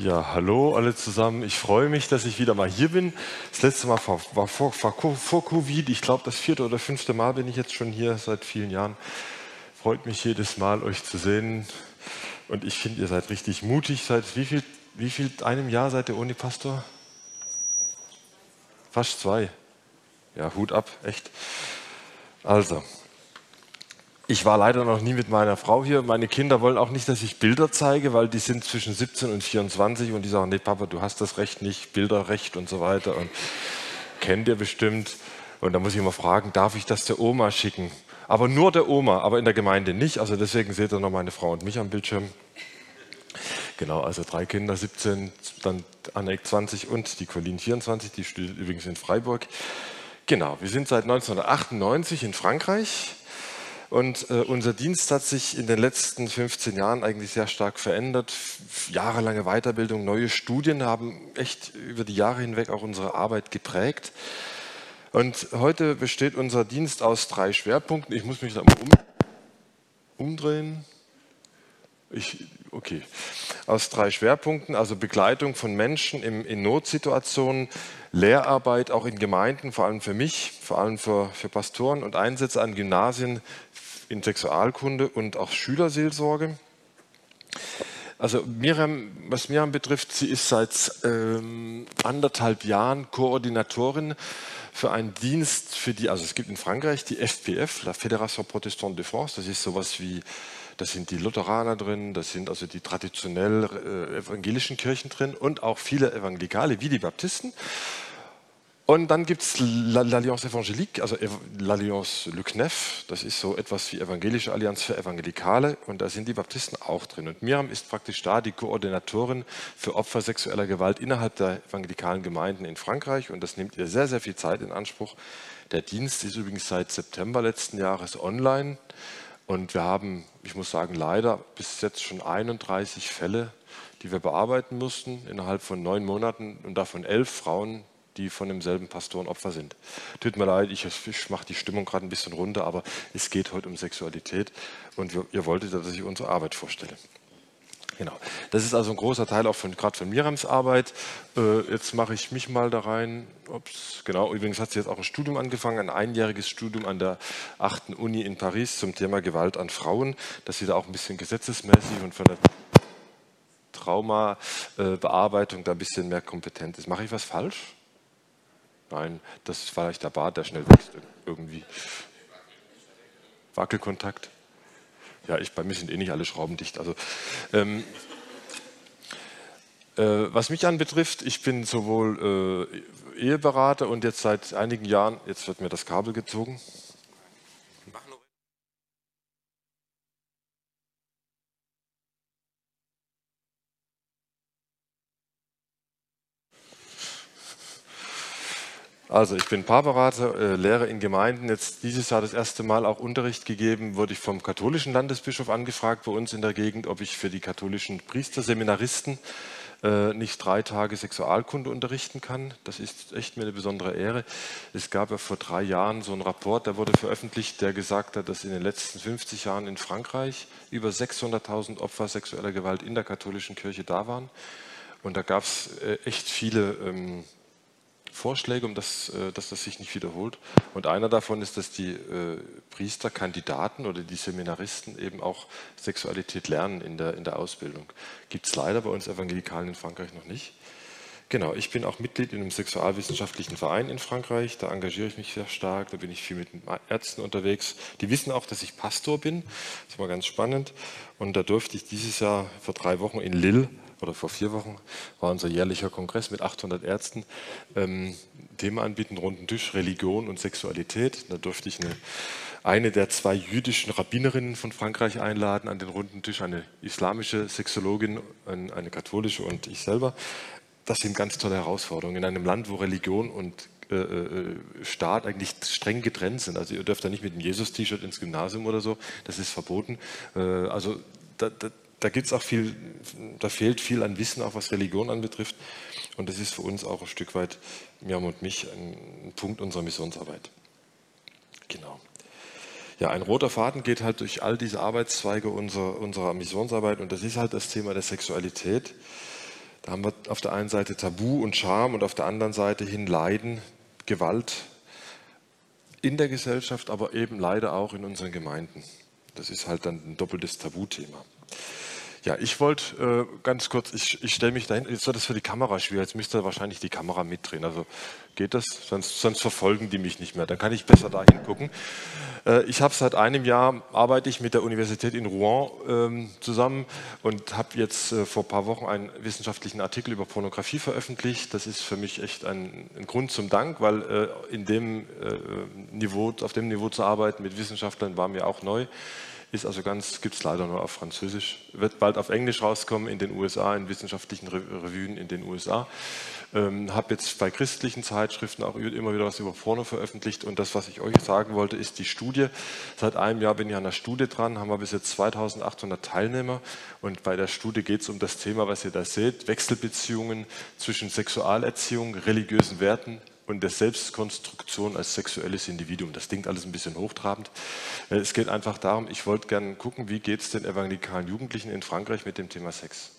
Ja, hallo alle zusammen. Ich freue mich, dass ich wieder mal hier bin. Das letzte Mal war, war vor, vor, vor, Covid. Ich glaube, das vierte oder fünfte Mal bin ich jetzt schon hier seit vielen Jahren. Freut mich jedes Mal, euch zu sehen. Und ich finde, ihr seid richtig mutig. Seit wie viel, wie viel einem Jahr seid ihr ohne Pastor? Fast zwei. Ja, Hut ab, echt. Also, ich war leider noch nie mit meiner Frau hier. Meine Kinder wollen auch nicht, dass ich Bilder zeige, weil die sind zwischen 17 und 24 und die sagen, nee Papa, du hast das Recht nicht, Bilderrecht und so weiter und kennt ihr bestimmt. Und da muss ich immer fragen, darf ich das der Oma schicken? Aber nur der Oma, aber in der Gemeinde nicht. Also deswegen seht ihr noch meine Frau und mich am Bildschirm. Genau, also drei Kinder, 17, dann Annek 20 und die Colleen 24, die studiert übrigens in Freiburg. Genau, wir sind seit 1998 in Frankreich und äh, unser Dienst hat sich in den letzten 15 Jahren eigentlich sehr stark verändert. Jahrelange Weiterbildung, neue Studien haben echt über die Jahre hinweg auch unsere Arbeit geprägt. Und heute besteht unser Dienst aus drei Schwerpunkten. Ich muss mich da mal um, umdrehen. Ich, okay. Aus drei Schwerpunkten, also Begleitung von Menschen in, in Notsituationen, Lehrarbeit auch in Gemeinden, vor allem für mich, vor allem für, für Pastoren und Einsätze an Gymnasien in Sexualkunde und auch Schülerseelsorge. Also Miriam, was Miriam betrifft, sie ist seit ähm, anderthalb Jahren Koordinatorin für einen Dienst für die, also es gibt in Frankreich die FPF, la Fédération Protestante de France, das ist sowas wie, das sind die Lutheraner drin, das sind also die traditionell äh, evangelischen Kirchen drin und auch viele Evangelikale wie die Baptisten. Und dann gibt es l'Alliance Evangélique, also l'Alliance Le CNEF, das ist so etwas wie Evangelische Allianz für Evangelikale und da sind die Baptisten auch drin. Und Miriam ist praktisch da die Koordinatorin für Opfer sexueller Gewalt innerhalb der evangelikalen Gemeinden in Frankreich und das nimmt ihr sehr, sehr viel Zeit in Anspruch. Der Dienst ist übrigens seit September letzten Jahres online und wir haben, ich muss sagen, leider bis jetzt schon 31 Fälle, die wir bearbeiten mussten innerhalb von neun Monaten und davon elf Frauen, die von demselben Pastor und Opfer sind. Tut mir leid, ich, ich mache die Stimmung gerade ein bisschen runter, aber es geht heute um Sexualität und wir, ihr wolltet, dass ich unsere Arbeit vorstelle. Genau. Das ist also ein großer Teil auch von gerade von Miriams Arbeit. Äh, jetzt mache ich mich mal da rein. Ups, genau. Übrigens hat sie jetzt auch ein Studium angefangen, ein einjähriges Studium an der 8. Uni in Paris zum Thema Gewalt an Frauen, dass sie da auch ein bisschen gesetzesmäßig und von der Traumabearbeitung da ein bisschen mehr kompetent ist. Mache ich was falsch? Nein, das ist vielleicht der Bart, der schnell wächst irgendwie. Wackelkontakt. Ja, ich, bei mir sind eh nicht alle Schrauben dicht. Also, ähm, äh, was mich anbetrifft, ich bin sowohl äh, Eheberater und jetzt seit einigen Jahren, jetzt wird mir das Kabel gezogen. Also ich bin Paarberater, äh, lehre in Gemeinden. Jetzt dieses Jahr das erste Mal auch Unterricht gegeben, wurde ich vom katholischen Landesbischof angefragt bei uns in der Gegend, ob ich für die katholischen Priesterseminaristen äh, nicht drei Tage Sexualkunde unterrichten kann. Das ist echt mir eine besondere Ehre. Es gab ja vor drei Jahren so einen Rapport, der wurde veröffentlicht, der gesagt hat, dass in den letzten 50 Jahren in Frankreich über 600.000 Opfer sexueller Gewalt in der katholischen Kirche da waren. Und da gab es äh, echt viele ähm, Vorschläge, um das, äh, dass das sich nicht wiederholt. Und einer davon ist, dass die äh, Priesterkandidaten oder die Seminaristen eben auch Sexualität lernen in der, in der Ausbildung. Gibt es leider bei uns Evangelikalen in Frankreich noch nicht. Genau, ich bin auch Mitglied in einem sexualwissenschaftlichen Verein in Frankreich. Da engagiere ich mich sehr stark. Da bin ich viel mit Ärzten unterwegs. Die wissen auch, dass ich Pastor bin. Das war ganz spannend. Und da durfte ich dieses Jahr vor drei Wochen in Lille oder vor vier Wochen war unser jährlicher Kongress mit 800 Ärzten. Ähm, Thema anbieten, runden Tisch, Religion und Sexualität. Da durfte ich eine, eine der zwei jüdischen Rabbinerinnen von Frankreich einladen an den runden Tisch, eine islamische Sexologin, eine katholische und ich selber. Das sind ganz tolle Herausforderungen in einem Land, wo Religion und äh, äh, Staat eigentlich streng getrennt sind. Also ihr dürft da nicht mit einem Jesus-T-Shirt ins Gymnasium oder so, das ist verboten. Äh, also da, da, da gibt es auch viel, da fehlt viel an Wissen, auch was Religion anbetrifft. Und das ist für uns auch ein Stück weit, Miriam und mich, ein Punkt unserer Missionsarbeit. Genau. Ja, ein roter Faden geht halt durch all diese Arbeitszweige unserer, unserer Missionsarbeit und das ist halt das Thema der Sexualität. Da haben wir auf der einen Seite Tabu und Scham und auf der anderen Seite hin Leiden, Gewalt in der Gesellschaft, aber eben leider auch in unseren Gemeinden. Das ist halt dann ein doppeltes Tabuthema. Ja, ich wollte äh, ganz kurz, ich, ich stelle mich dahin, jetzt wird das für die Kamera schwierig, jetzt müsste wahrscheinlich die Kamera mitdrehen. Also geht das? Sonst, sonst verfolgen die mich nicht mehr, dann kann ich besser dahin gucken. Äh, ich habe seit einem Jahr, arbeite ich mit der Universität in Rouen ähm, zusammen und habe jetzt äh, vor ein paar Wochen einen wissenschaftlichen Artikel über Pornografie veröffentlicht. Das ist für mich echt ein, ein Grund zum Dank, weil äh, in dem äh, Niveau, auf dem Niveau zu arbeiten mit Wissenschaftlern war mir auch neu ist also ganz, gibt es leider nur auf Französisch, wird bald auf Englisch rauskommen in den USA, in wissenschaftlichen Revuen in den USA. Ähm, habe jetzt bei christlichen Zeitschriften auch immer wieder was über Porno veröffentlicht und das, was ich euch sagen wollte, ist die Studie. Seit einem Jahr bin ich an der Studie dran, haben wir bis jetzt 2800 Teilnehmer und bei der Studie geht es um das Thema, was ihr da seht, Wechselbeziehungen zwischen Sexualerziehung, religiösen Werten, und der Selbstkonstruktion als sexuelles Individuum. Das klingt alles ein bisschen hochtrabend. Äh, es geht einfach darum, ich wollte gerne gucken, wie geht es den evangelikalen Jugendlichen in Frankreich mit dem Thema Sex.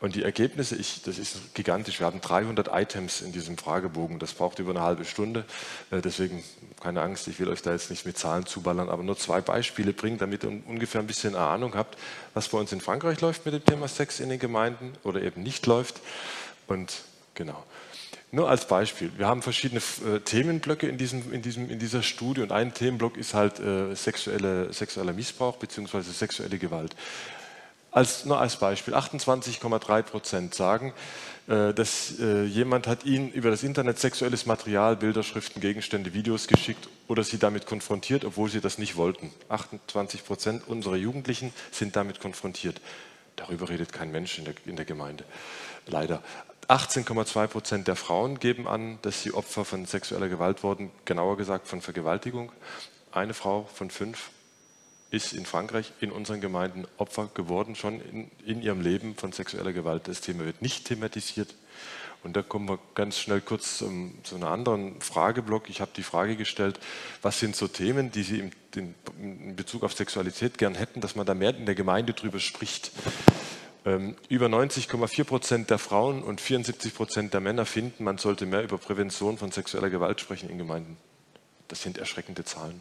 Und die Ergebnisse, ich, das ist gigantisch. Wir haben 300 Items in diesem Fragebogen. Das braucht über eine halbe Stunde. Äh, deswegen keine Angst, ich will euch da jetzt nicht mit Zahlen zuballern, aber nur zwei Beispiele bringen, damit ihr ungefähr ein bisschen Ahnung habt, was bei uns in Frankreich läuft mit dem Thema Sex in den Gemeinden oder eben nicht läuft. Und genau. Nur als Beispiel. Wir haben verschiedene äh, Themenblöcke in, diesem, in, diesem, in dieser Studie und ein Themenblock ist halt äh, sexuelle, sexueller Missbrauch bzw. sexuelle Gewalt. Als, nur als Beispiel, 28,3 Prozent sagen, äh, dass äh, jemand hat ihnen über das Internet sexuelles Material, Bilder, Schriften, Gegenstände, Videos geschickt oder sie damit konfrontiert, obwohl sie das nicht wollten. 28 Prozent unserer Jugendlichen sind damit konfrontiert. Darüber redet kein Mensch in der, in der Gemeinde. Leider. 18,2 Prozent der Frauen geben an, dass sie Opfer von sexueller Gewalt wurden, genauer gesagt von Vergewaltigung. Eine Frau von fünf ist in Frankreich in unseren Gemeinden Opfer geworden, schon in, in ihrem Leben von sexueller Gewalt. Das Thema wird nicht thematisiert. Und da kommen wir ganz schnell kurz um, zu einem anderen Frageblock. Ich habe die Frage gestellt, was sind so Themen, die Sie in, in Bezug auf Sexualität gern hätten, dass man da mehr in der Gemeinde drüber spricht. Ähm, über 90,4 Prozent der Frauen und 74 Prozent der Männer finden, man sollte mehr über Prävention von sexueller Gewalt sprechen in Gemeinden. Das sind erschreckende Zahlen.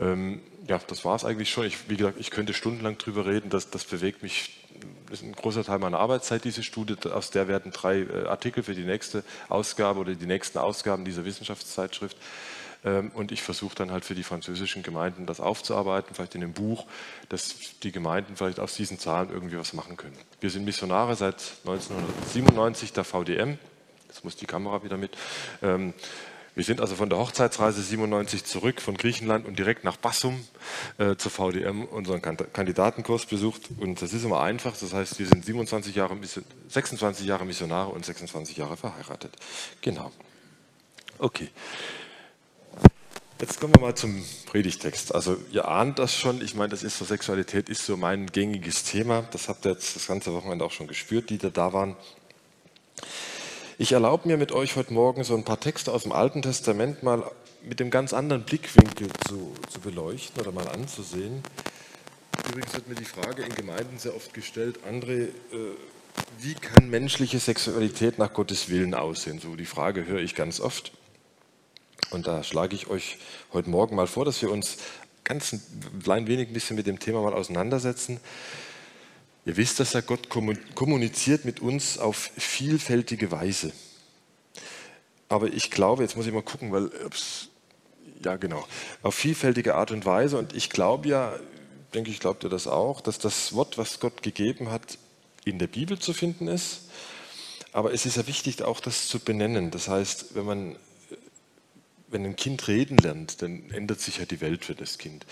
Ähm, ja, das war es eigentlich schon. Ich, wie gesagt, ich könnte stundenlang drüber reden. Das, das bewegt mich. Das ist ein großer Teil meiner Arbeitszeit, diese Studie. Aus der werden drei äh, Artikel für die nächste Ausgabe oder die nächsten Ausgaben dieser Wissenschaftszeitschrift und ich versuche dann halt für die französischen Gemeinden das aufzuarbeiten, vielleicht in einem Buch, dass die Gemeinden vielleicht aus diesen Zahlen irgendwie was machen können. Wir sind Missionare seit 1997 der VDM. Jetzt muss die Kamera wieder mit. Ähm, wir sind also von der Hochzeitsreise 97 zurück von Griechenland und direkt nach Bassum äh, zur VDM unseren Kandidatenkurs besucht. Und das ist immer einfach. Das heißt, wir sind 27 Jahre, 26 Jahre Missionare und 26 Jahre verheiratet. Genau. Okay. Jetzt kommen wir mal zum Predigtext. Also ihr ahnt das schon, ich meine, das ist so, Sexualität ist so mein gängiges Thema. Das habt ihr jetzt das ganze Wochenende auch schon gespürt, die da waren. Ich erlaube mir mit euch heute Morgen so ein paar Texte aus dem Alten Testament mal mit dem ganz anderen Blickwinkel zu, zu beleuchten oder mal anzusehen. Übrigens wird mir die Frage in Gemeinden sehr oft gestellt, André, äh, wie kann menschliche Sexualität nach Gottes Willen aussehen? So die Frage höre ich ganz oft. Und da schlage ich euch heute Morgen mal vor, dass wir uns ganz ein klein wenig ein bisschen mit dem Thema mal auseinandersetzen. Ihr wisst, dass ja Gott kommuniziert mit uns auf vielfältige Weise. Aber ich glaube, jetzt muss ich mal gucken, weil, ups, ja genau, auf vielfältige Art und Weise. Und ich glaube ja, denke ich, glaubt ihr das auch, dass das Wort, was Gott gegeben hat, in der Bibel zu finden ist. Aber es ist ja wichtig, auch das zu benennen. Das heißt, wenn man wenn ein Kind reden lernt, dann ändert sich ja die Welt für das Kind.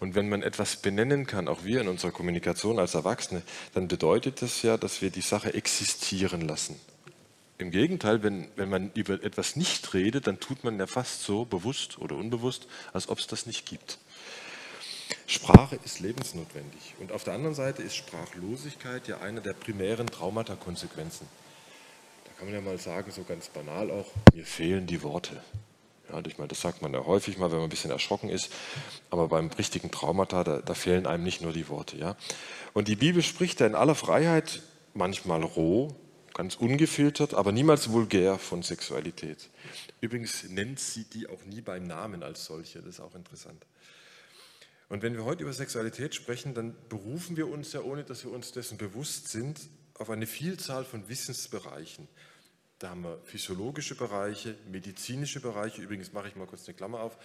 Und wenn man etwas benennen kann, auch wir in unserer Kommunikation als Erwachsene, dann bedeutet das ja, dass wir die Sache existieren lassen. Im Gegenteil, wenn, wenn man über etwas nicht redet, dann tut man ja fast so bewusst oder unbewusst, als ob es das nicht gibt. Sprache ist lebensnotwendig. Und auf der anderen Seite ist Sprachlosigkeit ja eine der primären Traumata-Konsequenzen. Da kann man ja mal sagen, so ganz banal auch, mir fehlen die Worte. Ja, ich meine, das sagt man ja häufig mal, wenn man ein bisschen erschrocken ist. Aber beim richtigen Traumata, da, da fehlen einem nicht nur die Worte. Ja? Und die Bibel spricht da in aller Freiheit manchmal roh, ganz ungefiltert, aber niemals vulgär von Sexualität. Übrigens nennt sie die auch nie beim Namen als solche, das ist auch interessant. Und wenn wir heute über Sexualität sprechen, dann berufen wir uns ja, ohne dass wir uns dessen bewusst sind, auf eine Vielzahl von Wissensbereichen. Da haben wir physiologische Bereiche, medizinische Bereiche. Übrigens mache ich mal kurz eine Klammer auf.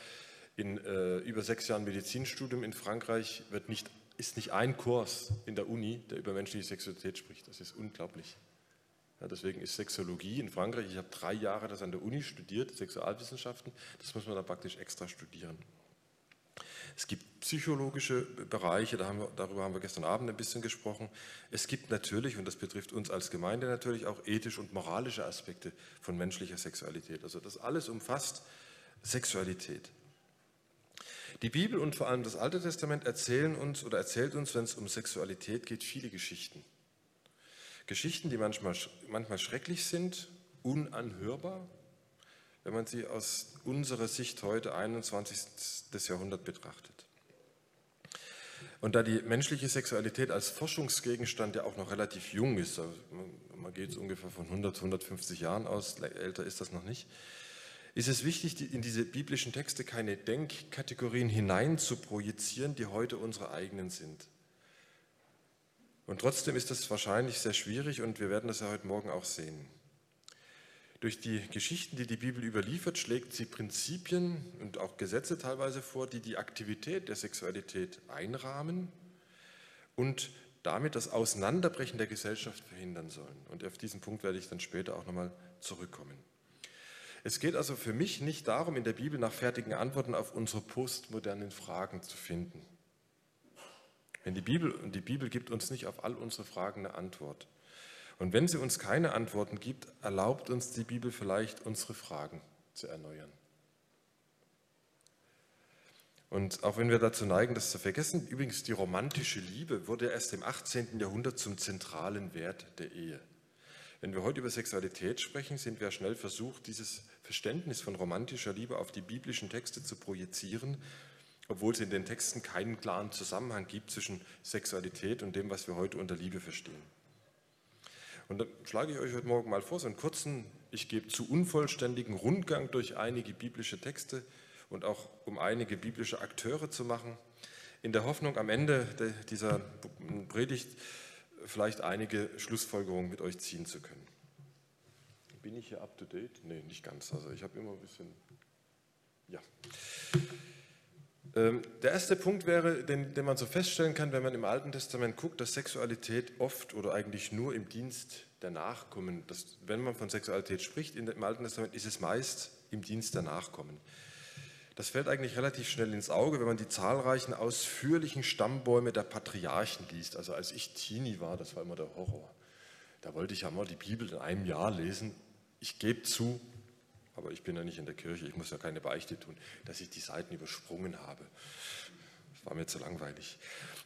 In äh, über sechs Jahren Medizinstudium in Frankreich wird nicht, ist nicht ein Kurs in der Uni, der über menschliche Sexualität spricht. Das ist unglaublich. Ja, deswegen ist Sexologie in Frankreich, ich habe drei Jahre das an der Uni studiert, Sexualwissenschaften, das muss man da praktisch extra studieren. Es gibt psychologische Bereiche, da haben wir, darüber haben wir gestern Abend ein bisschen gesprochen. Es gibt natürlich, und das betrifft uns als Gemeinde natürlich, auch ethisch und moralische Aspekte von menschlicher Sexualität. Also das alles umfasst Sexualität. Die Bibel und vor allem das Alte Testament erzählen uns oder erzählt uns, wenn es um Sexualität geht, viele Geschichten. Geschichten, die manchmal, manchmal schrecklich sind, unanhörbar, wenn man sie aus unserer Sicht heute 21. Jahrhundert betrachtet. Und da die menschliche Sexualität als Forschungsgegenstand ja auch noch relativ jung ist, man geht es ungefähr von 100, 150 Jahren aus, älter ist das noch nicht, ist es wichtig, in diese biblischen Texte keine Denkkategorien hinein zu projizieren, die heute unsere eigenen sind. Und trotzdem ist das wahrscheinlich sehr schwierig und wir werden das ja heute Morgen auch sehen. Durch die Geschichten, die die Bibel überliefert, schlägt sie Prinzipien und auch Gesetze teilweise vor, die die Aktivität der Sexualität einrahmen und damit das Auseinanderbrechen der Gesellschaft verhindern sollen. Und auf diesen Punkt werde ich dann später auch nochmal zurückkommen. Es geht also für mich nicht darum, in der Bibel nach fertigen Antworten auf unsere postmodernen Fragen zu finden. Wenn die Bibel, die Bibel gibt uns nicht auf all unsere Fragen eine Antwort. Und wenn sie uns keine Antworten gibt, erlaubt uns die Bibel vielleicht, unsere Fragen zu erneuern. Und auch wenn wir dazu neigen, das zu vergessen, übrigens die romantische Liebe wurde erst im 18. Jahrhundert zum zentralen Wert der Ehe. Wenn wir heute über Sexualität sprechen, sind wir schnell versucht, dieses Verständnis von romantischer Liebe auf die biblischen Texte zu projizieren, obwohl es in den Texten keinen klaren Zusammenhang gibt zwischen Sexualität und dem, was wir heute unter Liebe verstehen. Und dann schlage ich euch heute Morgen mal vor, so einen kurzen, ich gebe zu unvollständigen Rundgang durch einige biblische Texte und auch um einige biblische Akteure zu machen, in der Hoffnung, am Ende dieser Predigt vielleicht einige Schlussfolgerungen mit euch ziehen zu können. Bin ich hier up to date? Nee, nicht ganz. Also ich habe immer ein bisschen. Ja. Ähm, der erste Punkt wäre, den, den, man so feststellen kann, wenn man im Alten Testament guckt, dass Sexualität oft oder eigentlich nur im Dienst der Nachkommen, dass, wenn man von Sexualität spricht im Alten Testament, ist es meist im Dienst der Nachkommen. Das fällt eigentlich relativ schnell ins Auge, wenn man die zahlreichen ausführlichen Stammbäume der Patriarchen liest. Also als ich Teenie war, das war immer der Horror. Da wollte ich ja mal die Bibel in einem Jahr lesen. Ich gebe zu, aber ich bin ja nicht in der Kirche, ich muss ja keine Beichte tun, dass ich die Seiten übersprungen habe. Das war mir zu langweilig.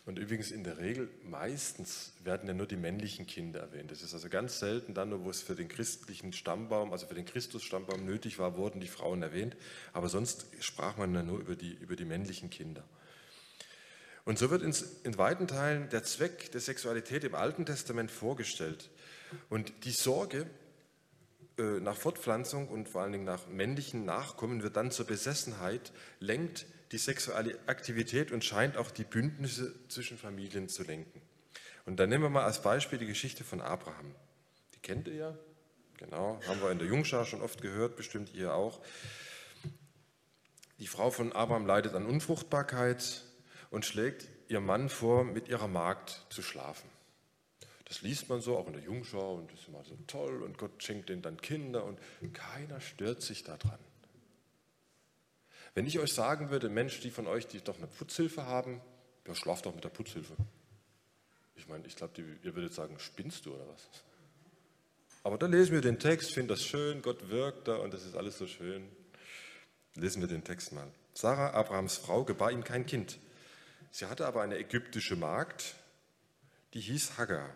Und übrigens in der Regel, meistens werden ja nur die männlichen Kinder erwähnt. Das ist also ganz selten dann nur, wo es für den christlichen Stammbaum, also für den Christusstammbaum nötig war, wurden die Frauen erwähnt. Aber sonst sprach man ja nur über die, über die männlichen Kinder. Und so wird ins, in weiten Teilen der Zweck der Sexualität im Alten Testament vorgestellt. Und die Sorge, nach Fortpflanzung und vor allen Dingen nach männlichen Nachkommen wird dann zur Besessenheit, lenkt die sexuelle Aktivität und scheint auch die Bündnisse zwischen Familien zu lenken. Und dann nehmen wir mal als Beispiel die Geschichte von Abraham. Die kennt ihr ja, genau, haben wir in der Jungschar schon oft gehört, bestimmt ihr auch. Die Frau von Abraham leidet an Unfruchtbarkeit und schlägt ihr Mann vor, mit ihrer Magd zu schlafen. Das liest man so, auch in der Jungschau, und das ist immer so toll, und Gott schenkt denen dann Kinder, und keiner stört sich daran. Wenn ich euch sagen würde, Mensch, die von euch, die doch eine Putzhilfe haben, ja, schlaft doch mit der Putzhilfe. Ich meine, ich glaube, ihr würdet sagen, spinnst du oder was? Aber da lesen wir den Text, finden das schön, Gott wirkt da und das ist alles so schön. Lesen wir den Text mal. Sarah, Abrahams Frau, gebar ihm kein Kind. Sie hatte aber eine ägyptische Magd, die hieß Hagar.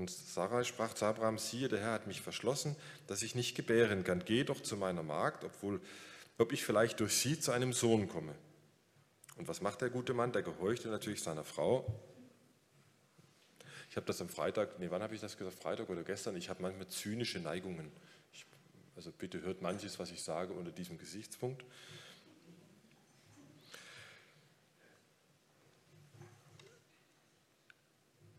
Und Sarai sprach zu Abraham, siehe, der Herr hat mich verschlossen, dass ich nicht gebären kann. Geh doch zu meiner Magd, obwohl, ob ich vielleicht durch sie zu einem Sohn komme. Und was macht der gute Mann? Der gehorchte natürlich seiner Frau. Ich habe das am Freitag, nee, wann habe ich das gesagt? Freitag oder gestern? Ich habe manchmal zynische Neigungen. Ich, also bitte hört manches, was ich sage, unter diesem Gesichtspunkt.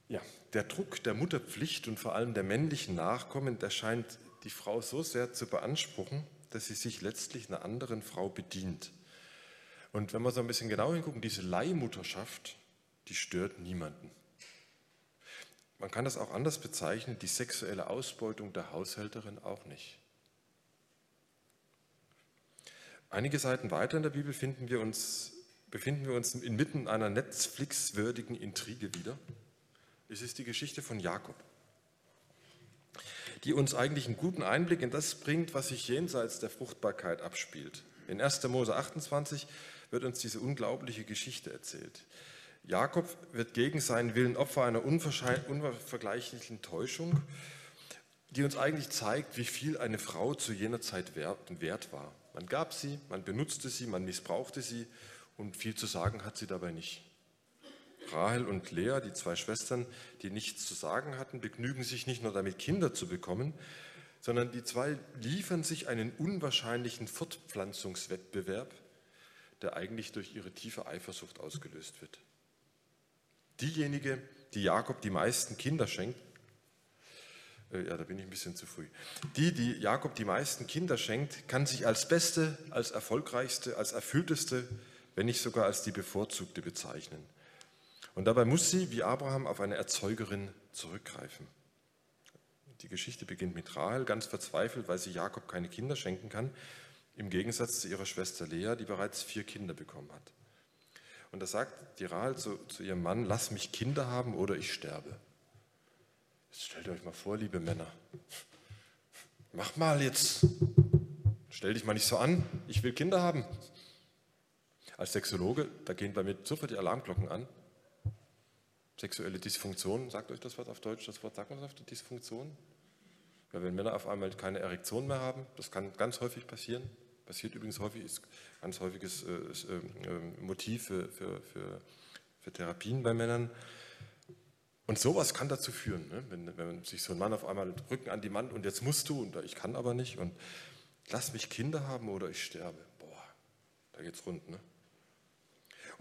Ja, der Druck der Mutterpflicht und vor allem der männlichen Nachkommen, der scheint die Frau so sehr zu beanspruchen, dass sie sich letztlich einer anderen Frau bedient. Und wenn wir so ein bisschen genau hingucken, diese Leihmutterschaft, die stört niemanden. Man kann das auch anders bezeichnen, die sexuelle Ausbeutung der Haushälterin auch nicht. Einige Seiten weiter in der Bibel finden wir uns, befinden wir uns inmitten einer Netflix-würdigen Intrige wieder. Es ist die Geschichte von Jakob die uns eigentlich einen guten Einblick in das bringt, was sich jenseits der Fruchtbarkeit abspielt. In 1. Mose 28 wird uns diese unglaubliche Geschichte erzählt. Jakob wird gegen seinen Willen Opfer einer unvergleichlichen Täuschung, die uns eigentlich zeigt, wie viel eine Frau zu jener Zeit wert war. Man gab sie, man benutzte sie, man missbrauchte sie und viel zu sagen hat sie dabei nicht. Rahel und Lea, die zwei Schwestern, die nichts zu sagen hatten, begnügen sich nicht nur damit, Kinder zu bekommen, sondern die zwei liefern sich einen unwahrscheinlichen Fortpflanzungswettbewerb, der eigentlich durch ihre tiefe Eifersucht ausgelöst wird. Diejenige, die Jakob die meisten Kinder schenkt, äh, ja, da bin ich ein bisschen zu früh. Die, die Jakob die meisten Kinder schenkt, kann sich als beste, als erfolgreichste, als erfüllteste, wenn nicht sogar als die bevorzugte bezeichnen. Und dabei muss sie, wie Abraham, auf eine Erzeugerin zurückgreifen. Die Geschichte beginnt mit Rahel, ganz verzweifelt, weil sie Jakob keine Kinder schenken kann, im Gegensatz zu ihrer Schwester Lea, die bereits vier Kinder bekommen hat. Und da sagt die Rahel zu, zu ihrem Mann, lass mich Kinder haben oder ich sterbe. Jetzt stellt euch mal vor, liebe Männer, mach mal jetzt, stell dich mal nicht so an, ich will Kinder haben. Als Sexologe, da gehen bei mir sofort die Alarmglocken an. Sexuelle Dysfunktion, sagt euch das Wort auf Deutsch, das Wort sagt man das auf Dysfunktion? Ja, wenn Männer auf einmal keine Erektion mehr haben, das kann ganz häufig passieren, passiert übrigens häufig, ist ganz häufiges äh, äh, Motiv für, für, für, für, Therapien bei Männern. Und sowas kann dazu führen, ne? wenn, wenn sich so ein Mann auf einmal Rücken an die Wand und jetzt musst du und ich kann aber nicht und lass mich Kinder haben oder ich sterbe. Boah, da geht's rund. Ne?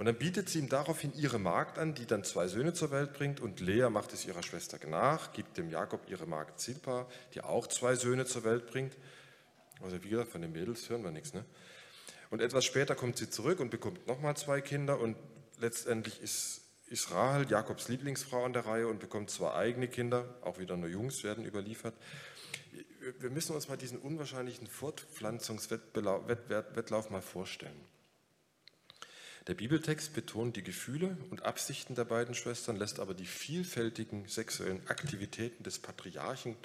Und dann bietet sie ihm daraufhin ihre Magd an, die dann zwei Söhne zur Welt bringt. Und Lea macht es ihrer Schwester nach, gibt dem Jakob ihre Magd Zilpa, die auch zwei Söhne zur Welt bringt. Also wie gesagt, von den Mädels hören wir nichts. Ne? Und etwas später kommt sie zurück und bekommt nochmal zwei Kinder. Und letztendlich ist, Rahel, Jakobs Lieblingsfrau, an der Reihe und bekommt zwei eigene Kinder. Auch wieder nur Jungs werden überliefert. Wir müssen uns mal diesen unwahrscheinlichen Fortpflanzungswettlauf mal vorstellen. Der Bibeltext betont die Gefühle und Absichten der beiden Schwestern, lässt aber die vielfältigen sexuellen Aktivitäten des Patriarchen,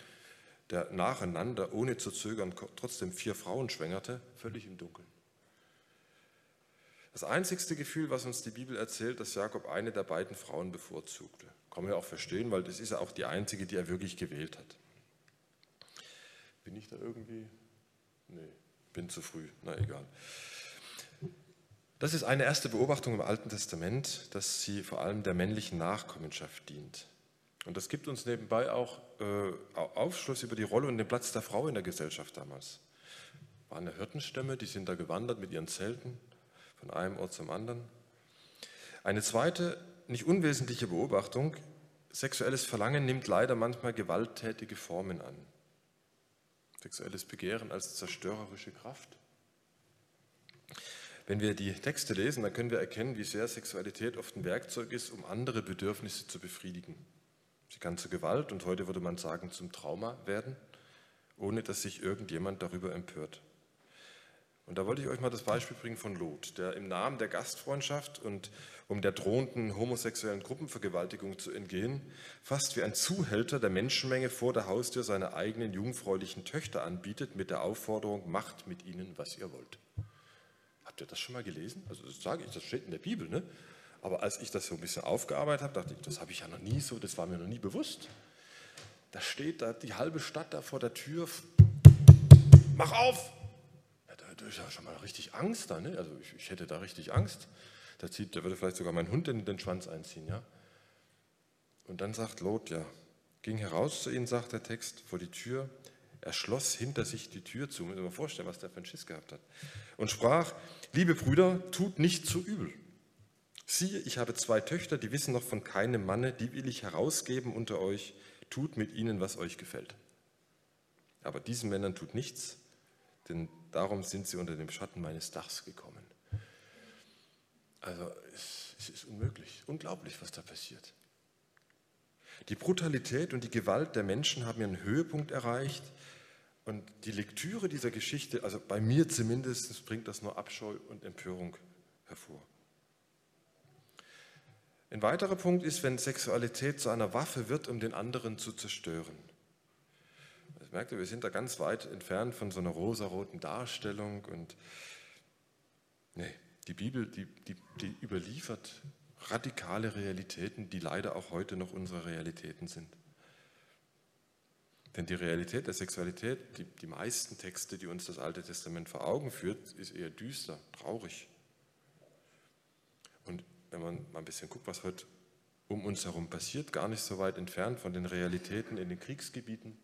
der nacheinander, ohne zu zögern, trotzdem vier Frauen schwängerte, völlig im Dunkeln. Das einzigste Gefühl, was uns die Bibel erzählt, dass Jakob eine der beiden Frauen bevorzugte. Kann man ja auch verstehen, weil das ist ja auch die einzige, die er wirklich gewählt hat. Bin ich da irgendwie? Nee, bin zu früh. Na egal. Das ist eine erste Beobachtung im Alten Testament, dass sie vor allem der männlichen Nachkommenschaft dient. Und das gibt uns nebenbei auch äh, Aufschluss über die Rolle und den Platz der Frau in der Gesellschaft damals. Waren ja Hirtenstämme, die sind da gewandert mit ihren Zelten von einem Ort zum anderen. Eine zweite, nicht unwesentliche Beobachtung, sexuelles Verlangen nimmt leider manchmal gewalttätige Formen an. Sexuelles Begehren als zerstörerische Kraft. Wenn wir die Texte lesen, dann können wir erkennen, wie sehr Sexualität oft ein Werkzeug ist, um andere Bedürfnisse zu befriedigen. Sie kann zur Gewalt und heute würde man sagen zum Trauma werden, ohne dass sich irgendjemand darüber empört. Und da wollte ich euch mal das Beispiel bringen von Lot, der im Namen der Gastfreundschaft und um der drohenden homosexuellen Gruppenvergewaltigung zu entgehen, fast wie ein Zuhälter der Menschenmenge vor der Haustür seine eigenen jungfräulichen Töchter anbietet mit der Aufforderung, macht mit ihnen, was ihr wollt. Habt ihr das schon mal gelesen? Also das sage ich, das steht in der Bibel. Ne? Aber als ich das so ein bisschen aufgearbeitet habe, dachte ich, das habe ich ja noch nie so, das war mir noch nie bewusst. Da steht da die halbe Stadt da vor der Tür. Mach auf! Ja, da hätte ich ja schon mal richtig Angst da. Ne? Also ich, ich, hätte da richtig Angst. Da, zieht, da würde vielleicht sogar mein Hund den, den Schwanz einziehen. Ja? Und dann sagt Lot, ja, ging heraus zu ihnen, sagt der Text, vor die Tür. Er schloss hinter sich die Tür zu. Muss man sich vorstellen, was der für einen Schiss gehabt hat. Und sprach, liebe Brüder, tut nicht zu übel. Siehe, ich habe zwei Töchter, die wissen noch von keinem Manne, die will ich herausgeben unter euch. Tut mit ihnen, was euch gefällt. Aber diesen Männern tut nichts, denn darum sind sie unter dem Schatten meines Dachs gekommen. Also es, es ist unmöglich, unglaublich, was da passiert. Die Brutalität und die Gewalt der Menschen haben ihren Höhepunkt erreicht und die Lektüre dieser Geschichte, also bei mir zumindest, bringt das nur Abscheu und Empörung hervor. Ein weiterer Punkt ist, wenn Sexualität zu einer Waffe wird, um den anderen zu zerstören. Das merkt ihr, wir sind da ganz weit entfernt von so einer rosaroten Darstellung und nee, die Bibel, die, die, die überliefert radikale Realitäten, die leider auch heute noch unsere Realitäten sind. Denn die Realität der Sexualität, die, die meisten Texte, die uns das Alte Testament vor Augen führt, ist eher düster, traurig. Und wenn man mal ein bisschen guckt, was heute um uns herum passiert, gar nicht so weit entfernt von den Realitäten in den Kriegsgebieten,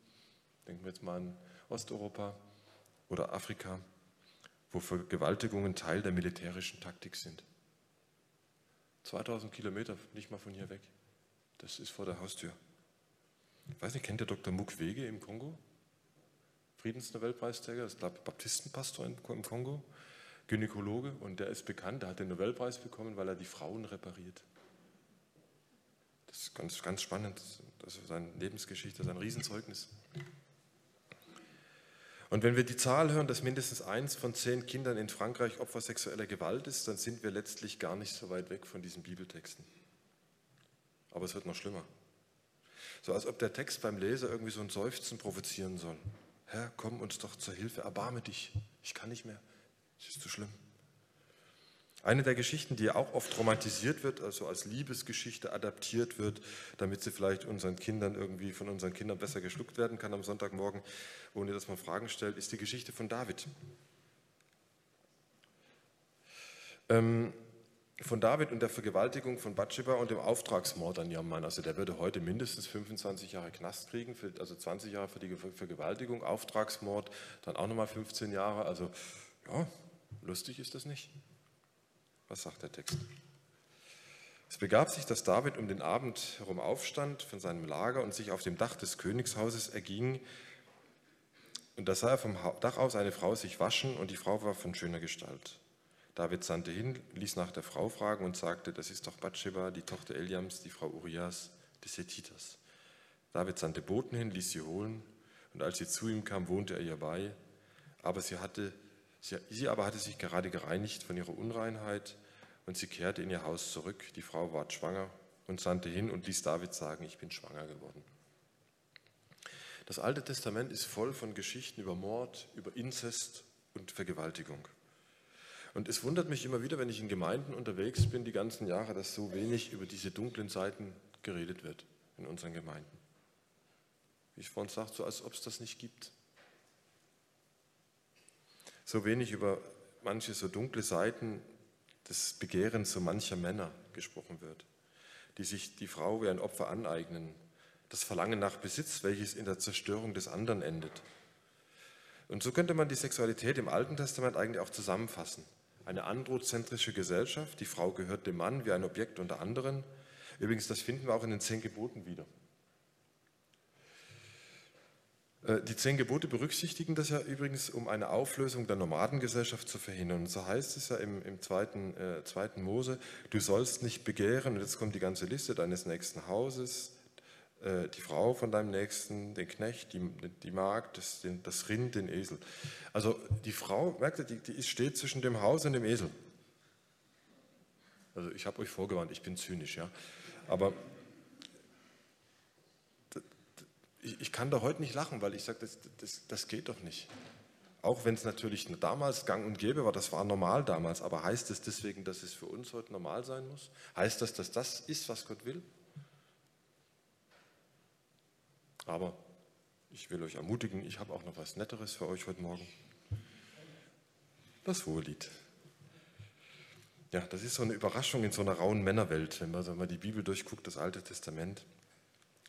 denken wir jetzt mal an Osteuropa oder Afrika, wo Vergewaltigungen Teil der militärischen Taktik sind. 2000 Kilometer, nicht mal von hier weg. Das ist vor der Haustür. Ich weiß nicht, kennt ihr Dr. Mukwege im Kongo? Friedensnobelpreisträger, ist Baptistenpastor im Kongo, Gynäkologe und der ist bekannt, der hat den Nobelpreis bekommen, weil er die Frauen repariert. Das ist ganz, ganz spannend, das ist seine Lebensgeschichte, sein Riesenzeugnis. Und wenn wir die Zahl hören, dass mindestens eins von zehn Kindern in Frankreich Opfer sexueller Gewalt ist, dann sind wir letztlich gar nicht so weit weg von diesen Bibeltexten. Aber es wird noch schlimmer. So als ob der Text beim Leser irgendwie so ein Seufzen provozieren soll. Herr, komm uns doch zur Hilfe, erbarme dich. Ich kann nicht mehr. Es ist zu schlimm. Eine der Geschichten, die auch oft romantisiert wird, also als Liebesgeschichte adaptiert wird, damit sie vielleicht unseren Kindern irgendwie von unseren Kindern besser geschluckt werden kann am Sonntagmorgen, ohne dass man Fragen stellt, ist die Geschichte von David. Ähm, von David und der Vergewaltigung von Bathsheba und dem Auftragsmord an ihrem Mann. Also der würde heute mindestens 25 Jahre Knast kriegen, für, also 20 Jahre für die Vergewaltigung, Auftragsmord, dann auch nochmal 15 Jahre. Also ja, lustig ist das nicht. Was sagt der Text? Es begab sich, dass David um den Abend herum aufstand von seinem Lager und sich auf dem Dach des Königshauses erging. Und da sah er vom Dach aus eine Frau sich waschen und die Frau war von schöner Gestalt. David sandte hin, ließ nach der Frau fragen und sagte, das ist doch Bathsheba, die Tochter Eliams, die Frau Urias des Hethiters. David sandte Boten hin, ließ sie holen und als sie zu ihm kam, wohnte er ihr bei. Aber sie hatte Sie aber hatte sich gerade gereinigt von ihrer Unreinheit und sie kehrte in ihr Haus zurück. Die Frau ward schwanger und sandte hin und ließ David sagen, ich bin schwanger geworden. Das Alte Testament ist voll von Geschichten über Mord, über Inzest und Vergewaltigung. Und es wundert mich immer wieder, wenn ich in Gemeinden unterwegs bin, die ganzen Jahre, dass so wenig über diese dunklen Seiten geredet wird in unseren Gemeinden. Wie ich vorhin sagte, so als ob es das nicht gibt so wenig über manche so dunkle Seiten des Begehrens so mancher Männer gesprochen wird, die sich die Frau wie ein Opfer aneignen, das Verlangen nach Besitz, welches in der Zerstörung des anderen endet. Und so könnte man die Sexualität im Alten Testament eigentlich auch zusammenfassen. Eine androzentrische Gesellschaft, die Frau gehört dem Mann wie ein Objekt unter anderen. Übrigens, das finden wir auch in den zehn Geboten wieder. Äh, die zehn Gebote berücksichtigen das ja übrigens, um eine Auflösung der Nomadengesellschaft zu verhindern. Und so heißt es ja im, im zweiten, äh, zweiten Mose, du sollst nicht begehren, und jetzt kommt die ganze Liste deines nächsten Hauses, äh, die Frau von deinem Nächsten, den Knecht, die, die Magd, das, den, das Rind, den Esel. Also die Frau, merkt ihr, die, die steht zwischen dem Haus und dem Esel. Also ich habe euch vorgewarnt, ich bin zynisch, ja. Aber ich, kann da heute nicht lachen, weil ich sage, das, das, das geht doch nicht. Auch wenn es natürlich damals gang und gäbe war, das war normal damals, aber heißt es deswegen, dass es für uns heute normal sein muss? Heißt das, dass das ist, was Gott will? Aber ich will euch ermutigen, ich habe auch noch was Netteres für euch heute Morgen. Das Hohelied. Ja, das ist so eine Überraschung in so einer rauen Männerwelt, wenn man, wenn man die Bibel durchguckt, das Alte Testament.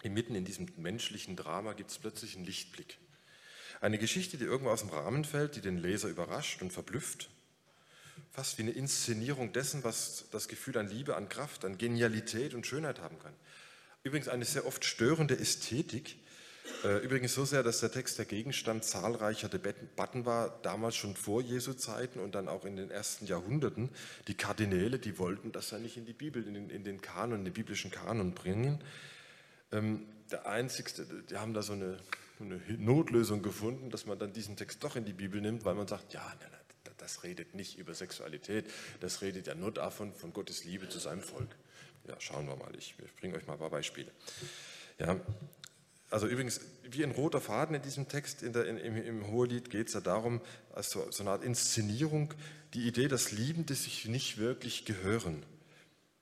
Mitten in diesem menschlichen Drama gibt es plötzlich einen Lichtblick. Eine Geschichte, die irgendwo aus dem Rahmen fällt, die den Leser überrascht und verblüfft. Fast wie eine Inszenierung dessen, was das Gefühl an Liebe, an Kraft, an Genialität und Schönheit haben kann. Übrigens eine sehr oft störende Ästhetik. Äh, übrigens so sehr, dass der Text der Gegenstand zahlreicher Debatten war, damals schon vor Jesu Zeiten und dann auch in den ersten Jahrhunderten. Die Kardinäle, die wollten das ja nicht in die Bibel, in den, in den Kanon, in den biblischen Kanon bringen. Ähm, der Einzigste, die haben da so eine, eine, Notlösung gefunden, dass man dann diesen Text doch in die Bibel nimmt, weil man sagt, ja, nein, nein, das redet nicht über Sexualität, das redet ja nur davon, von Gottes Liebe zu seinem Volk. Ja, schauen wir mal, ich, ich bringe euch mal ein paar Beispiele. Ja, also übrigens, wie ein roter Faden in diesem Text in der, in, im, im Hohelied geht es ja darum, also so eine Art Inszenierung, die Idee, dass Liebende sich nicht wirklich gehören.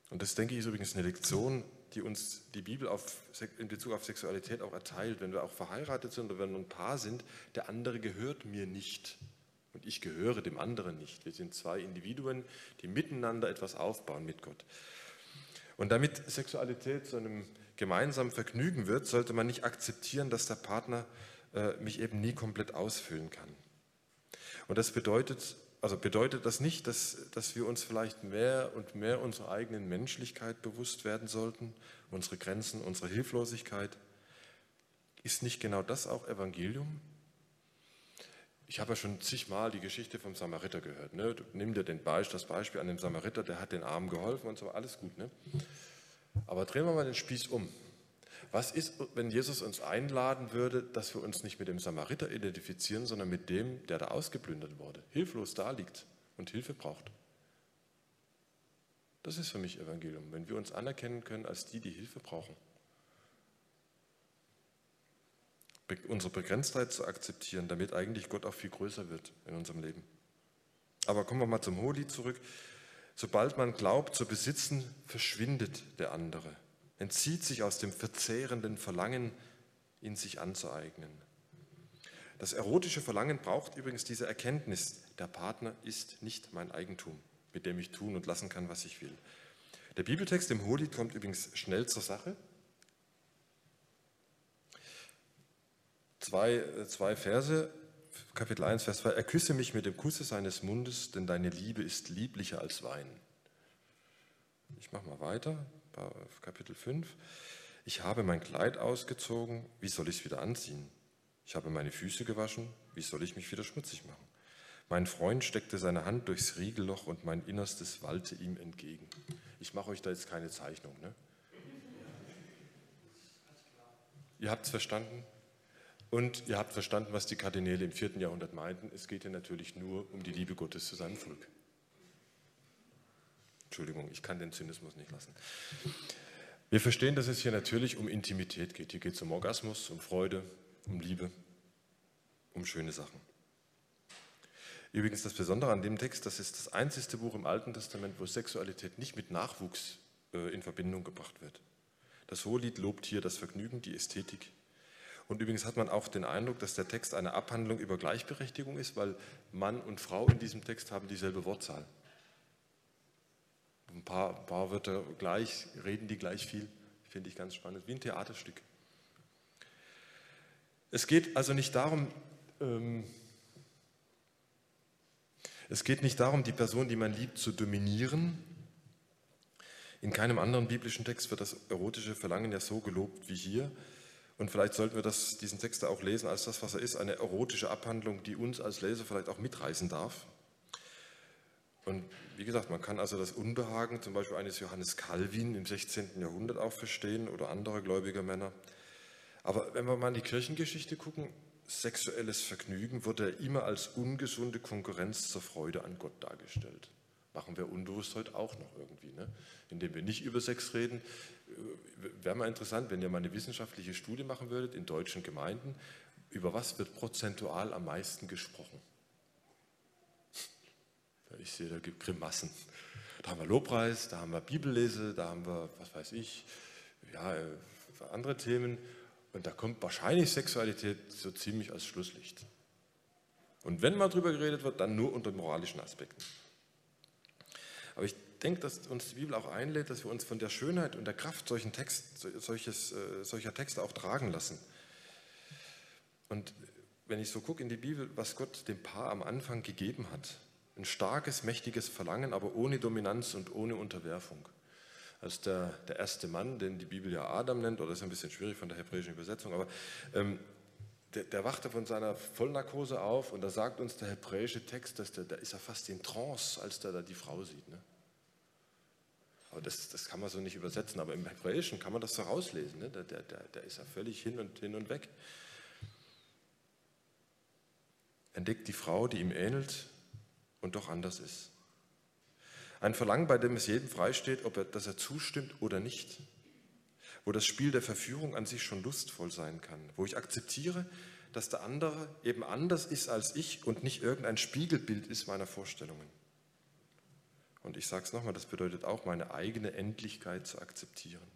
Und das, denke ich, ist übrigens eine Lektion, die uns die Bibel auf, in Bezug auf Sexualität auch erteilt. Wenn wir auch verheiratet sind oder wenn wir ein Paar sind, der andere gehört mir nicht. Und ich gehöre dem anderen nicht. Wir sind zwei Individuen, die miteinander etwas aufbauen mit Gott. Und damit Sexualität zu einem gemeinsamen Vergnügen wird, sollte man nicht akzeptieren, dass der Partner äh, mich eben nie komplett ausfüllen kann. Und das bedeutet, also bedeutet das nicht, dass, dass wir uns vielleicht mehr und mehr unserer eigenen Menschlichkeit bewusst werden sollten, unsere Grenzen, unsere Hilflosigkeit? Ist nicht genau das auch Evangelium? Ich habe ja schon zigmal die Geschichte vom Samariter gehört. Ne? Nimm dir den Beispiel, das Beispiel an dem Samariter, der hat den Armen geholfen und so, alles gut. Ne? Aber drehen wir mal den Spieß um. Was ist, wenn Jesus uns einladen würde, dass wir uns nicht mit dem Samariter identifizieren, sondern mit dem, der da ausgeplündert wurde, hilflos da liegt und Hilfe braucht? Das ist für mich Evangelium, wenn wir uns anerkennen können als die, die Hilfe brauchen. Unsere Begrenztheit zu akzeptieren, damit eigentlich Gott auch viel größer wird in unserem Leben. Aber kommen wir mal zum Hohelied zurück. Sobald man glaubt zu besitzen, verschwindet der andere entzieht sich aus dem verzehrenden Verlangen, ihn sich anzueignen. Das erotische Verlangen braucht übrigens diese Erkenntnis, der Partner ist nicht mein Eigentum, mit dem ich tun und lassen kann, was ich will. Der Bibeltext im Holy kommt übrigens schnell zur Sache. Zwei, äh, zwei Verse, Kapitel 1, Vers 2. Er küsse mich mit dem Kusse seines Mundes, denn deine Liebe ist lieblicher als Wein. Ich mache mal weiter. Kapitel 5. Ich habe mein Kleid ausgezogen, wie soll ich es wieder anziehen? Ich habe meine Füße gewaschen, wie soll ich mich wieder schmutzig machen? Mein Freund steckte seine Hand durchs Riegelloch und mein Innerstes wallte ihm entgegen. Ich mache euch da jetzt keine Zeichnung. Ne? Ihr habt es verstanden? Und ihr habt verstanden, was die Kardinäle im vierten Jahrhundert meinten. Es geht ja natürlich nur um die Liebe Gottes zu seinem Volk. Entschuldigung, ich kann den Zynismus nicht lassen. Wir verstehen, dass es hier natürlich um Intimität geht. Hier geht es um Orgasmus, um Freude, um Liebe, um schöne Sachen. Übrigens das Besondere an dem Text, das ist das einzige Buch im Alten Testament, wo Sexualität nicht mit Nachwuchs äh, in Verbindung gebracht wird. Das Hohelied lobt hier das Vergnügen, die Ästhetik. Und übrigens hat man auch den Eindruck, dass der Text eine Abhandlung über Gleichberechtigung ist, weil Mann und Frau in diesem Text haben dieselbe Wortzahl. Ein paar, ein paar Wörter gleich, reden die gleich viel. Finde ich ganz spannend, wie ein Theaterstück. Es geht also nicht darum, ähm, es geht nicht darum, die Person, die man liebt, zu dominieren. In keinem anderen biblischen Text wird das erotische Verlangen ja so gelobt wie hier. Und vielleicht sollten wir das, diesen Text auch lesen als das, was er ist, eine erotische Abhandlung, die uns als Leser vielleicht auch mitreißen darf. Und wie gesagt, man kann also das Unbehagen zum Beispiel eines Johannes Calvin im 16. Jahrhundert auch verstehen oder anderer gläubiger Männer. Aber wenn wir mal in die Kirchengeschichte gucken, sexuelles Vergnügen wurde immer als ungesunde Konkurrenz zur Freude an Gott dargestellt. Machen wir unbewusst heute auch noch irgendwie, ne? indem wir nicht über Sex reden. Wäre mal interessant, wenn ihr mal eine wissenschaftliche Studie machen würdet in deutschen Gemeinden, über was wird prozentual am meisten gesprochen? Ich sehe da gibt Grimassen. Da haben wir Lobpreis, da haben wir Bibellese, da haben wir, was weiß ich, ja, andere Themen. Und da kommt wahrscheinlich Sexualität so ziemlich als Schlusslicht. Und wenn mal drüber geredet wird, dann nur unter moralischen Aspekten. Aber ich denke, dass uns die Bibel auch einlädt, dass wir uns von der Schönheit und der Kraft solchen Text, solches, äh, solcher Texte auch tragen lassen. Und wenn ich so gucke in die Bibel, was Gott dem Paar am Anfang gegeben hat, ein starkes, mächtiges Verlangen, aber ohne Dominanz und ohne Unterwerfung. Als der, der erste Mann, den die Bibel ja Adam nennt, oder ist ein bisschen schwierig von der hebräischen Übersetzung, aber ähm, der, der, wachte von seiner Vollnarkose auf und da sagt uns der hebräische Text, dass der, da ist er fast in Trance, als der da die Frau sieht. Ne? Aber das, das kann man so nicht übersetzen, aber im Hebräischen kann man das so rauslesen. Ne? Der, der, der ist ja völlig hin und, hin und weg. Entdeckt die Frau, die ihm ähnelt und doch anders ist. Ein Verlangen, bei dem es jedem freisteht, ob er, dass er zustimmt oder nicht wo das Spiel der Verführung an sich schon lustvoll sein kann, wo ich akzeptiere, dass der andere eben anders ist als ich und nicht irgendein Spiegelbild ist meiner Vorstellungen. Und ich sage es nochmal, das bedeutet auch, meine eigene Endlichkeit zu akzeptieren.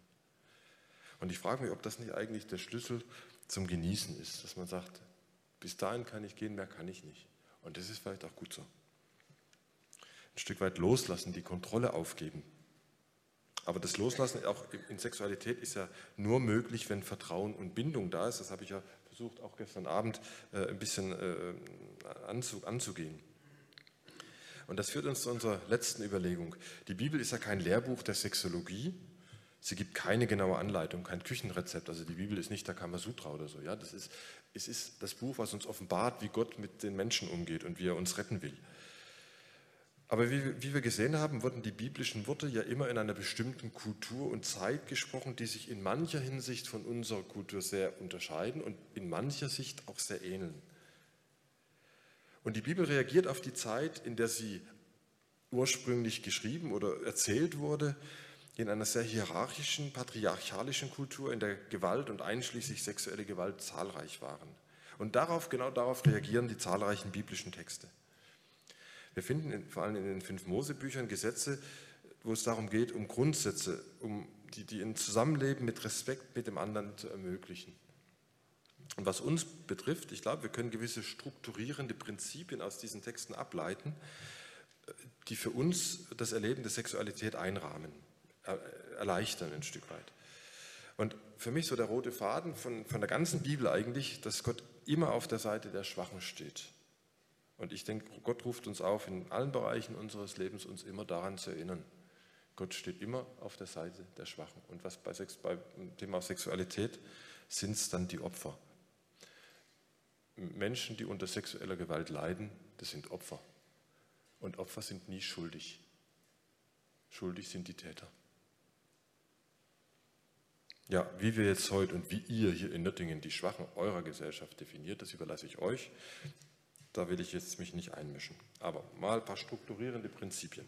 Und ich frage mich, ob das nicht eigentlich der Schlüssel zum Genießen ist, dass man sagt, bis dahin kann ich gehen, mehr kann ich nicht. Und das ist vielleicht auch gut so. Ein Stück weit loslassen, die Kontrolle aufgeben, aber das Loslassen auch in Sexualität ist ja nur möglich, wenn Vertrauen und Bindung da ist. Das habe ich ja versucht, auch gestern Abend äh, ein bisschen äh, anzugehen. Und das führt uns zu unserer letzten Überlegung. Die Bibel ist ja kein Lehrbuch der Sexologie. Sie gibt keine genaue Anleitung, kein Küchenrezept. Also die Bibel ist nicht der Kamasutra oder so. Ja, das ist, es ist das Buch, was uns offenbart, wie Gott mit den Menschen umgeht und wie er uns retten will. Aber wie, wie, wir gesehen haben, wurden die biblischen Worte ja immer in einer bestimmten Kultur und Zeit gesprochen, die sich in mancher Hinsicht von unserer Kultur sehr unterscheiden und in mancher Sicht auch sehr ähneln. Und die Bibel reagiert auf die Zeit, in der sie ursprünglich geschrieben oder erzählt wurde, in einer sehr hierarchischen, patriarchalischen Kultur, in der Gewalt und einschließlich sexuelle Gewalt zahlreich waren. Und darauf, genau darauf reagieren die zahlreichen biblischen Texte. Wir finden in, vor allem in den fünf Mosebüchern Gesetze, wo es darum geht, um Grundsätze, um die, die ein Zusammenleben mit Respekt mit dem anderen zu ermöglichen. Und was uns betrifft, ich glaube, wir können gewisse strukturierende Prinzipien aus diesen Texten ableiten, die für uns das Erleben der Sexualität einrahmen, erleichtern ein Stück weit. Und für mich so der rote Faden von, von der ganzen Bibel eigentlich, dass Gott immer auf der Seite der Schwachen steht. Und ich denke, Gott ruft uns auf, in allen Bereichen unseres Lebens uns immer daran zu erinnern. Gott steht immer auf der Seite der Schwachen. Und was bei, Sex, bei dem Thema Sexualität sind es dann die Opfer. Menschen, die unter sexueller Gewalt leiden, das sind Opfer. Und Opfer sind nie schuldig. Schuldig sind die Täter. Ja, wie wir jetzt heute und wie ihr hier in Nöttingen die Schwachen eurer Gesellschaft definiert, das überlasse ich euch. Da will ich jetzt mich nicht einmischen. Aber mal ein paar strukturierende Prinzipien.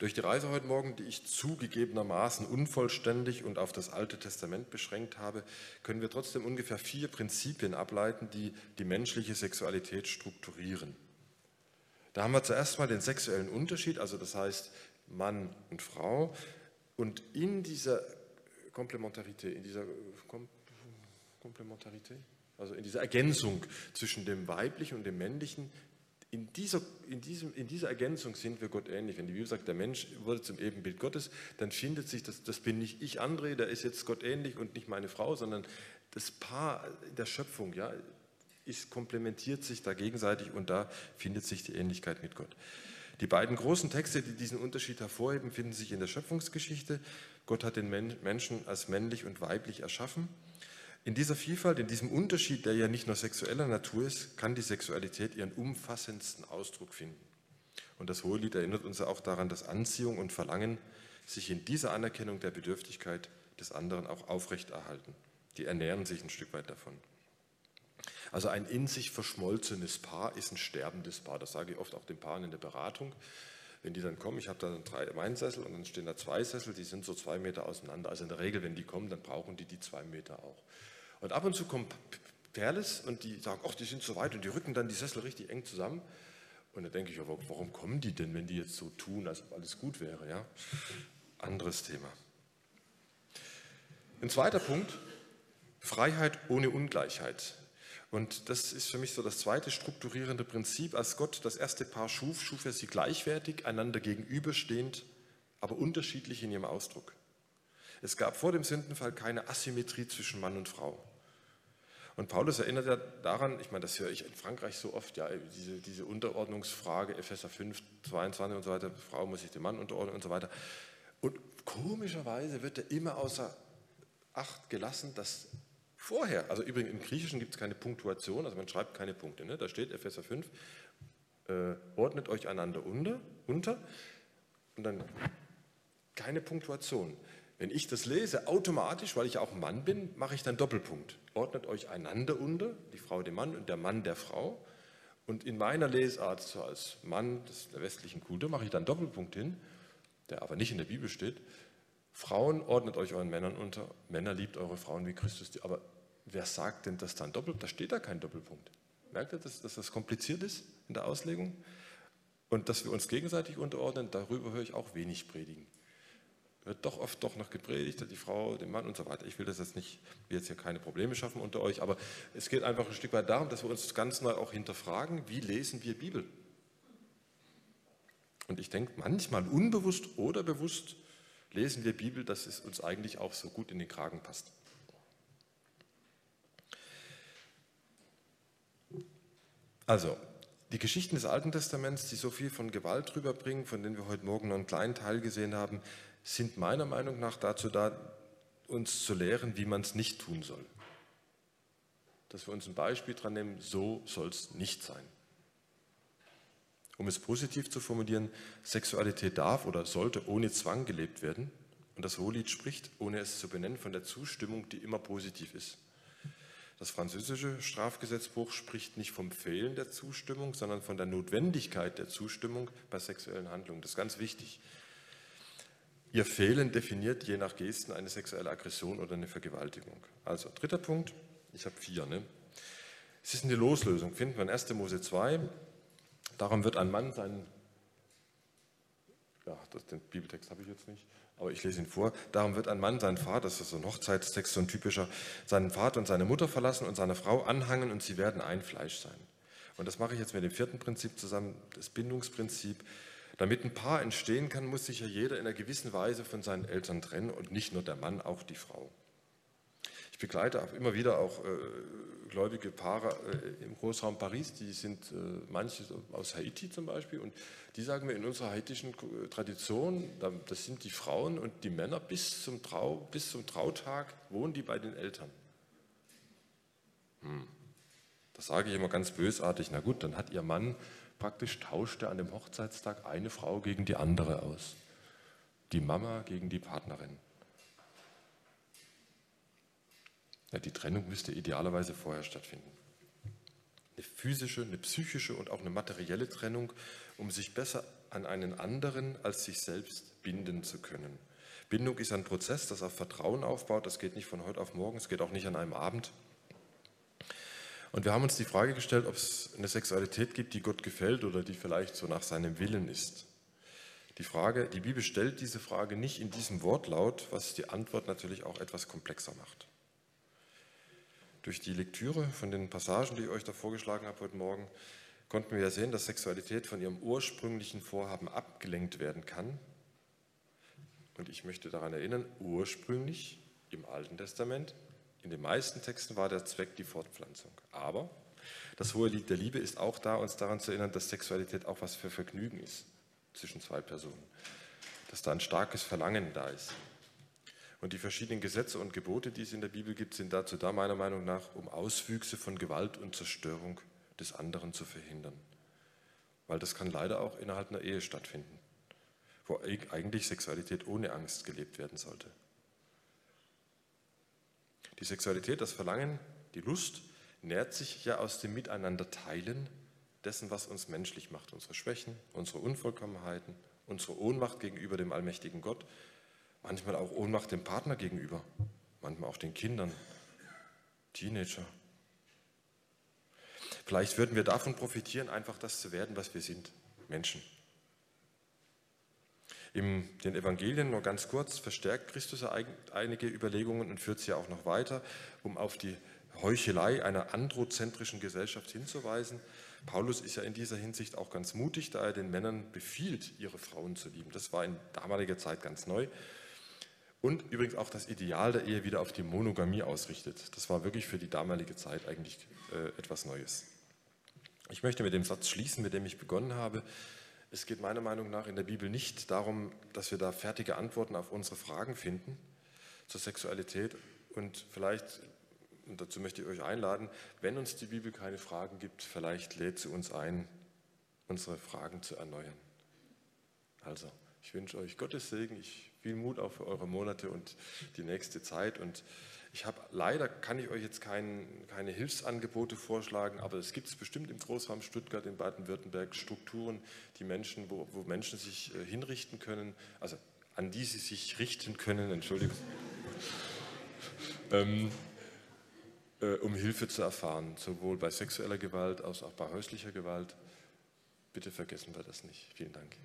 Durch die Reise heute Morgen, die ich zugegebenermaßen unvollständig und auf das Alte Testament beschränkt habe, können wir trotzdem ungefähr vier Prinzipien ableiten, die die menschliche Sexualität strukturieren. Da haben wir zuerst mal den sexuellen Unterschied, also das heißt Mann und Frau. Und in dieser Komplementarität, in dieser Kom Komplementarität, also in dieser Ergänzung zwischen dem Weiblichen und dem Männlichen, in dieser, in, diesem, in dieser Ergänzung sind wir Gott ähnlich. Wenn die Bibel sagt, der Mensch wurde zum Ebenbild Gottes, dann findet sich, das, das bin nicht ich, André, der ist jetzt Gott ähnlich und nicht meine Frau, sondern das Paar der Schöpfung, ja, ist, komplementiert sich da gegenseitig und da findet sich die Ähnlichkeit mit Gott. Die beiden großen Texte, die diesen Unterschied hervorheben, finden sich in der Schöpfungsgeschichte. Gott hat den Menschen als männlich und weiblich erschaffen. In dieser Vielfalt, in diesem Unterschied, der ja nicht nur sexueller Natur ist, kann die Sexualität ihren umfassendsten Ausdruck finden. Und das Hohelied erinnert uns ja auch daran, dass Anziehung und Verlangen sich in dieser Anerkennung der Bedürftigkeit des anderen auch aufrechterhalten. Die ernähren sich ein Stück weit davon. Also ein in sich verschmolzenes Paar ist ein sterbendes Paar. Das sage ich oft auch den Paaren in der Beratung. Wenn die dann kommen, ich habe da drei Weinsessel und dann stehen da zwei Sessel, die sind so zwei Meter auseinander. Also in der Regel, wenn die kommen, dann brauchen die die zwei Meter auch. Und ab und zu kommt Perles und die sagen, ach, die sind so weit und die rücken dann die Sessel richtig eng zusammen. Und da denke ich, aber warum kommen die denn, wenn die jetzt so tun, als ob alles gut wäre? Ja? Anderes Thema. Ein zweiter Punkt, Freiheit ohne Ungleichheit. Und das ist für mich so das zweite strukturierende Prinzip. Als Gott das erste Paar schuf, schuf er sie gleichwertig, einander gegenüberstehend, aber unterschiedlich in ihrem Ausdruck. Es gab vor dem Sündenfall keine Asymmetrie zwischen Mann und Frau. Und Paulus erinnert ja daran, ich meine, das höre ich in Frankreich so oft, ja, diese, diese Unterordnungsfrage, Epheser 5, 22 und so weiter, Frau muss sich dem Mann unterordnen und so weiter. Und komischerweise wird er immer außer Acht gelassen, dass vorher, also übrigens im Griechischen gibt es keine Punktuation, also man schreibt keine Punkte. Ne? Da steht Epheser 5, äh, ordnet euch einander unter, unter und dann keine Punktuation. Wenn ich das lese, automatisch, weil ich auch Mann bin, mache ich dann Doppelpunkt. Ordnet euch einander unter, die Frau dem Mann und der Mann der Frau. Und in meiner Lesart, so als Mann der westlichen Kultur, mache ich dann Doppelpunkt hin, der aber nicht in der Bibel steht. Frauen, ordnet euch euren Männern unter. Männer, liebt eure Frauen wie Christus. Aber wer sagt denn das dann doppelt? Da steht da kein Doppelpunkt. Merkt ihr, dass, dass das kompliziert ist in der Auslegung? Und dass wir uns gegenseitig unterordnen, darüber höre ich auch wenig predigen wird doch oft doch noch gepredigt, die Frau, den Mann und so weiter. Ich will das jetzt nicht, will jetzt hier keine Probleme schaffen unter euch, aber es geht einfach ein Stück weit darum, dass wir uns ganz neu auch hinterfragen, wie lesen wir Bibel? Und ich denke, manchmal unbewusst oder bewusst lesen wir Bibel, dass es uns eigentlich auch so gut in den Kragen passt. Also, die Geschichten des Alten Testaments, die so viel von Gewalt rüberbringen, von denen wir heute Morgen noch einen kleinen Teil gesehen haben, sind meiner Meinung nach dazu da, uns zu lehren, wie man es nicht tun soll. Dass wir uns ein Beispiel dran nehmen, so soll es nicht sein. Um es positiv zu formulieren, Sexualität darf oder sollte ohne Zwang gelebt werden. Und das Hohelied spricht, ohne es zu benennen, von der Zustimmung, die immer positiv ist. Das französische Strafgesetzbuch spricht nicht vom Fehlen der Zustimmung, sondern von der Notwendigkeit der Zustimmung bei sexuellen Handlungen. Das ist ganz wichtig. Ihr Fehlen definiert je nach Gesten eine sexuelle Aggression oder eine Vergewaltigung. Also, dritter Punkt, ich habe vier. Ne? Es ist eine Loslösung, finden wir in 1. Mose 2. Darum wird ein Mann seinen ja, das, den Bibeltext habe ich jetzt nicht, aber ich lese ihn vor. Darum wird ein Mann seinen Vater, das ist so ein Hochzeitstext, so ein typischer, seinen Vater und seine Mutter verlassen und seine Frau anhangen und sie werden ein Fleisch sein. Und das mache ich jetzt mit dem vierten Prinzip zusammen, das Bindungsprinzip. Damit ein Paar entstehen kann, muss sich ja jeder in einer gewissen Weise von seinen Eltern trennen und nicht nur der Mann, auch die Frau begleite auch immer wieder auch äh, gläubige Paare äh, im Großraum Paris, die sind äh, manche aus Haiti zum Beispiel und die sagen mir in unserer haitischen Tradition, das sind die Frauen und die Männer bis zum, Trau, bis zum Trautag wohnen die bei den Eltern. Hm. Das sage ich immer ganz bösartig. Na gut, dann hat ihr Mann praktisch tauschte an dem Hochzeitstag eine Frau gegen die andere aus. Die Mama gegen die Partnerin. Ja, die Trennung müsste idealerweise vorher stattfinden. Eine physische, eine psychische und auch eine materielle Trennung, um sich besser an einen anderen als sich selbst binden zu können. Bindung ist ein Prozess, das auf Vertrauen aufbaut. Das geht nicht von heute auf morgen, es geht auch nicht an einem Abend. Und wir haben uns die Frage gestellt, ob es eine Sexualität gibt, die Gott gefällt oder die vielleicht so nach seinem Willen ist. Die Frage, die Bibel stellt diese Frage nicht in diesem Wortlaut, was die Antwort natürlich auch etwas komplexer macht. Durch die Lektüre von den Passagen, die ich euch da vorgeschlagen habe heute Morgen, konnten wir ja sehen, dass Sexualität von ihrem ursprünglichen Vorhaben abgelenkt werden kann. Und ich möchte daran erinnern, ursprünglich im Alten Testament, in den meisten Texten war der Zweck die Fortpflanzung. Aber das hohe Lied der Liebe ist auch da, uns daran zu erinnern, dass Sexualität auch was für Vergnügen ist zwischen zwei Personen. Dass da ein starkes Verlangen da ist. Und die verschiedenen Gesetze und Gebote, die es in der Bibel gibt, sind dazu da, meiner Meinung nach, um Auswüchse von Gewalt und Zerstörung des anderen zu verhindern. Weil das kann leider auch innerhalb einer Ehe stattfinden, wo eigentlich Sexualität ohne Angst gelebt werden sollte. Die Sexualität, das Verlangen, die Lust nährt sich ja aus dem Miteinander teilen dessen, was uns menschlich macht, unsere Schwächen, unsere Unvollkommenheiten, unsere Ohnmacht gegenüber dem allmächtigen Gott, manchmal auch Ohnmacht dem Partner gegenüber, manchmal auch den Kindern, Teenager. Vielleicht würden wir davon profitieren, einfach das zu werden, was wir sind, Menschen. In den Evangelien, nur ganz kurz, verstärkt Christus einige Überlegungen und führt sie auch noch weiter, um auf die Heuchelei einer androzentrischen Gesellschaft hinzuweisen. Paulus ist ja in dieser Hinsicht auch ganz mutig, da er den Männern befiehlt, ihre Frauen zu lieben. Das war in damaliger Zeit ganz neu. Und übrigens auch das Ideal der Ehe wieder auf die Monogamie ausrichtet. Das war wirklich für die damalige Zeit eigentlich äh, etwas Neues. Ich möchte mit dem Satz schließen, mit dem ich begonnen habe. Es geht meiner Meinung nach in der Bibel nicht darum, dass wir da fertige Antworten auf unsere Fragen finden zur Sexualität. Und vielleicht, und dazu möchte ich euch einladen, wenn uns die Bibel keine Fragen gibt, vielleicht lädt sie uns ein, unsere Fragen zu erneuern. Also, ich wünsche euch Gottes Segen, ich viel Mut auch für eure Monate und die nächste Zeit. Und ich habe leider kann ich euch jetzt kein, keine Hilfsangebote vorschlagen, aber es gibt es bestimmt im Großraum Stuttgart, in Baden-Württemberg Strukturen, die Menschen, wo, wo Menschen sich äh, hinrichten können, also an die sie sich richten können, Entschuldigung, ähm, äh, um Hilfe zu erfahren, sowohl bei sexueller Gewalt als auch bei häuslicher Gewalt. Bitte vergessen wir das nicht. Vielen Dank.